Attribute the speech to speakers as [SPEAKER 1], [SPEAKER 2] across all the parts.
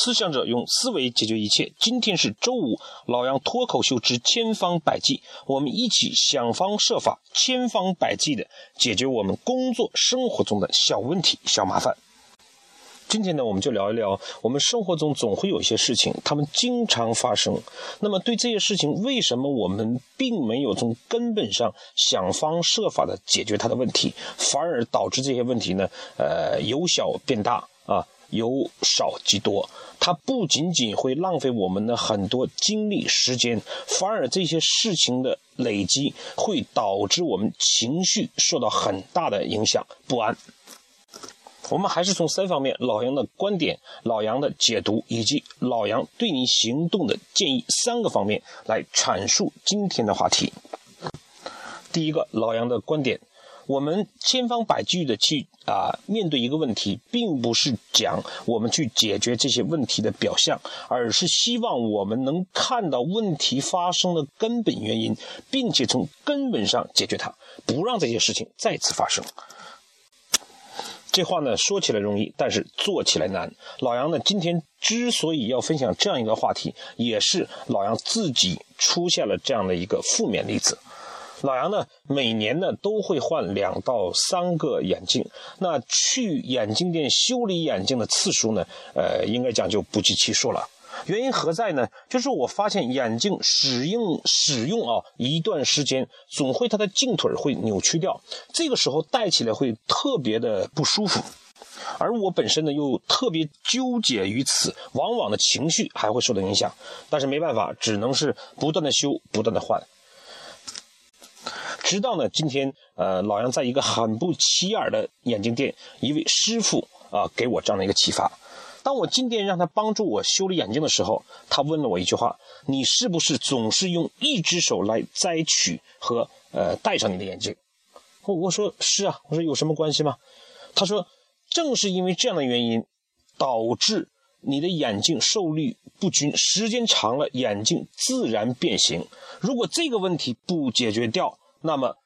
[SPEAKER 1] 思想者用思维解决一切。今天是周五，老杨脱口秀之千方百计，我们一起想方设法，千方百计的解决我们工作生活中的小问题、小麻烦。今天呢，我们就聊一聊我们生活中总会有一些事情，他们经常发生。那么对这些事情，为什么我们并没有从根本上想方设法的解决它的问题，反而导致这些问题呢？呃，由小变大啊，由少及多。它不仅仅会浪费我们的很多精力时间，反而这些事情的累积会导致我们情绪受到很大的影响，不安。我们还是从三方面：老杨的观点、老杨的解读，以及老杨对你行动的建议三个方面来阐述今天的话题。第一个，老杨的观点：我们千方百计的去啊面对一个问题，并不是讲我们去解决这些问题的表象，而是希望我们能看到问题发生的根本原因，并且从根本上解决它，不让这些事情再次发生。这话呢说起来容易，但是做起来难。老杨呢今天之所以要分享这样一个话题，也是老杨自己出现了这样的一个负面例子。老杨呢每年呢都会换两到三个眼镜，那去眼镜店修理眼镜的次数呢，呃，应该讲就不计其数了。原因何在呢？就是我发现眼镜使用使用啊一段时间，总会它的镜腿会扭曲掉，这个时候戴起来会特别的不舒服，而我本身呢又特别纠结于此，往往的情绪还会受到影响。但是没办法，只能是不断的修，不断的换，直到呢今天，呃，老杨在一个很不起眼的眼镜店，一位师傅啊给我这样的一个启发。当我进店让他帮助我修理眼镜的时候，他问了我一句话：“你是不是总是用一只手来摘取和呃戴上你的眼镜？”我我说是啊，我说有什么关系吗？他说：“正是因为这样的原因，导致你的眼镜受力不均，时间长了眼镜自然变形。如果这个问题不解决掉，那么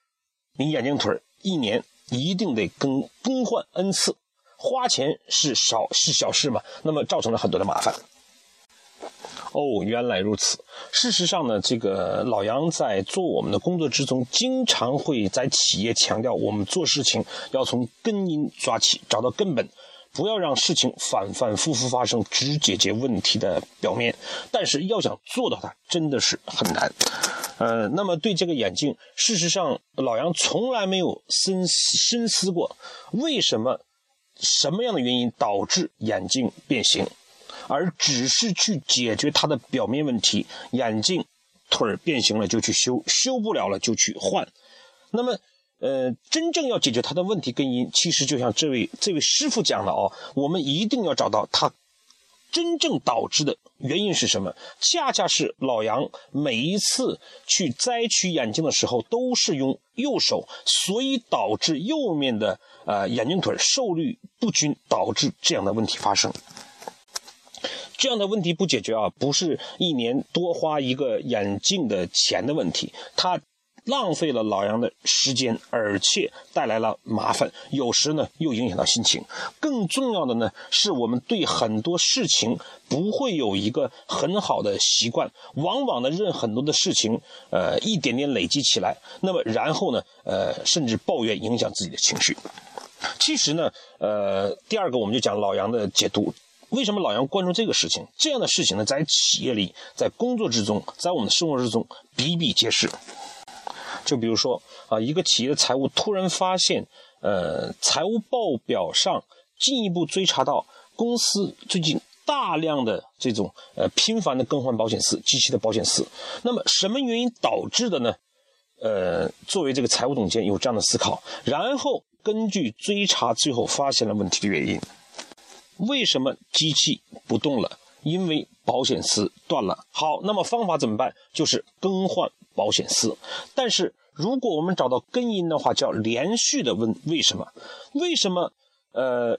[SPEAKER 1] 你眼镜腿一年一定得更更换 n 次。”花钱是少是小事嘛？那么造成了很多的麻烦。哦，原来如此。事实上呢，这个老杨在做我们的工作之中，经常会在企业强调，我们做事情要从根因抓起，找到根本，不要让事情反反复复发生，只解决问题的表面。但是要想做到它，真的是很难。呃，那么对这个眼镜，事实上老杨从来没有深深思过，为什么？什么样的原因导致眼镜变形，而只是去解决它的表面问题？眼镜腿儿变形了就去修，修不了了就去换。那么，呃，真正要解决它的问题根因，其实就像这位这位师傅讲的哦，我们一定要找到它。真正导致的原因是什么？恰恰是老杨每一次去摘取眼镜的时候都是用右手，所以导致右面的呃眼镜腿受力不均，导致这样的问题发生。这样的问题不解决啊，不是一年多花一个眼镜的钱的问题，它。浪费了老杨的时间，而且带来了麻烦，有时呢又影响到心情。更重要的呢，是我们对很多事情不会有一个很好的习惯，往往呢任很多的事情，呃，一点点累积起来，那么然后呢，呃，甚至抱怨影响自己的情绪。其实呢，呃，第二个我们就讲老杨的解读，为什么老杨关注这个事情？这样的事情呢，在企业里，在工作之中，在我们的生活之中比比皆是。就比如说啊，一个企业的财务突然发现，呃，财务报表上进一步追查到公司最近大量的这种呃频繁的更换保险丝、机器的保险丝。那么什么原因导致的呢？呃，作为这个财务总监有这样的思考，然后根据追查，最后发现了问题的原因。为什么机器不动了？因为保险丝断了。好，那么方法怎么办？就是更换保险丝。但是如果我们找到根因的话，叫连续的问为什么？为什么呃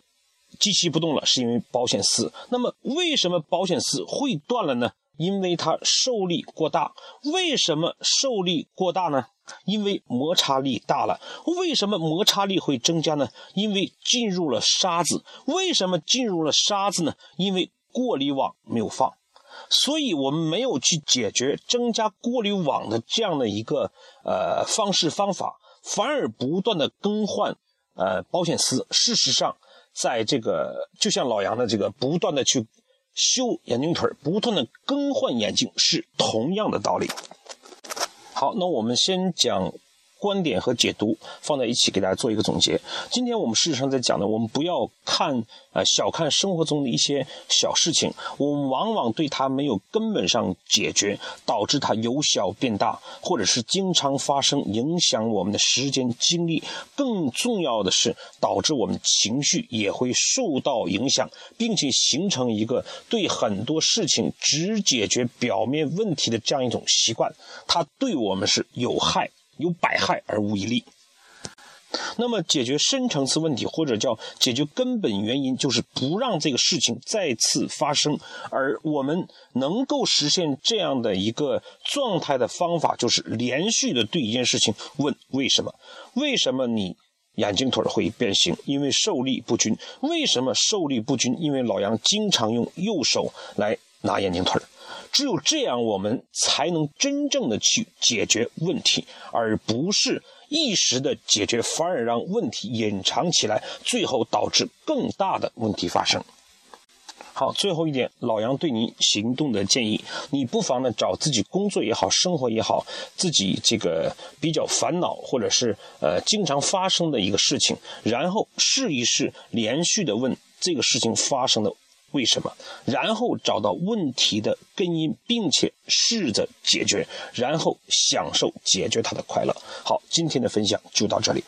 [SPEAKER 1] 机器不动了？是因为保险丝。那么为什么保险丝会断了呢？因为它受力过大。为什么受力过大呢？因为摩擦力大了。为什么摩擦力会增加呢？因为进入了沙子。为什么进入了沙子呢？因为过滤网没有放，所以我们没有去解决增加过滤网的这样的一个呃方式方法，反而不断的更换呃保险丝。事实上，在这个就像老杨的这个不断的去修眼镜腿不断的更换眼镜是同样的道理。好，那我们先讲。观点和解读放在一起，给大家做一个总结。今天我们事实上在讲的，我们不要看呃小看生活中的一些小事情，我们往往对它没有根本上解决，导致它由小变大，或者是经常发生，影响我们的时间精力。更重要的是，导致我们情绪也会受到影响，并且形成一个对很多事情只解决表面问题的这样一种习惯，它对我们是有害。有百害而无一利。那么，解决深层次问题，或者叫解决根本原因，就是不让这个事情再次发生。而我们能够实现这样的一个状态的方法，就是连续的对一件事情问为什么？为什么你眼镜腿会变形？因为受力不均。为什么受力不均？因为老杨经常用右手来拿眼镜腿只有这样，我们才能真正的去解决问题，而不是一时的解决，反而让问题隐藏起来，最后导致更大的问题发生。好，最后一点，老杨对你行动的建议，你不妨呢找自己工作也好，生活也好，自己这个比较烦恼或者是呃经常发生的一个事情，然后试一试连续的问这个事情发生的。为什么？然后找到问题的根因，并且试着解决，然后享受解决它的快乐。好，今天的分享就到这里。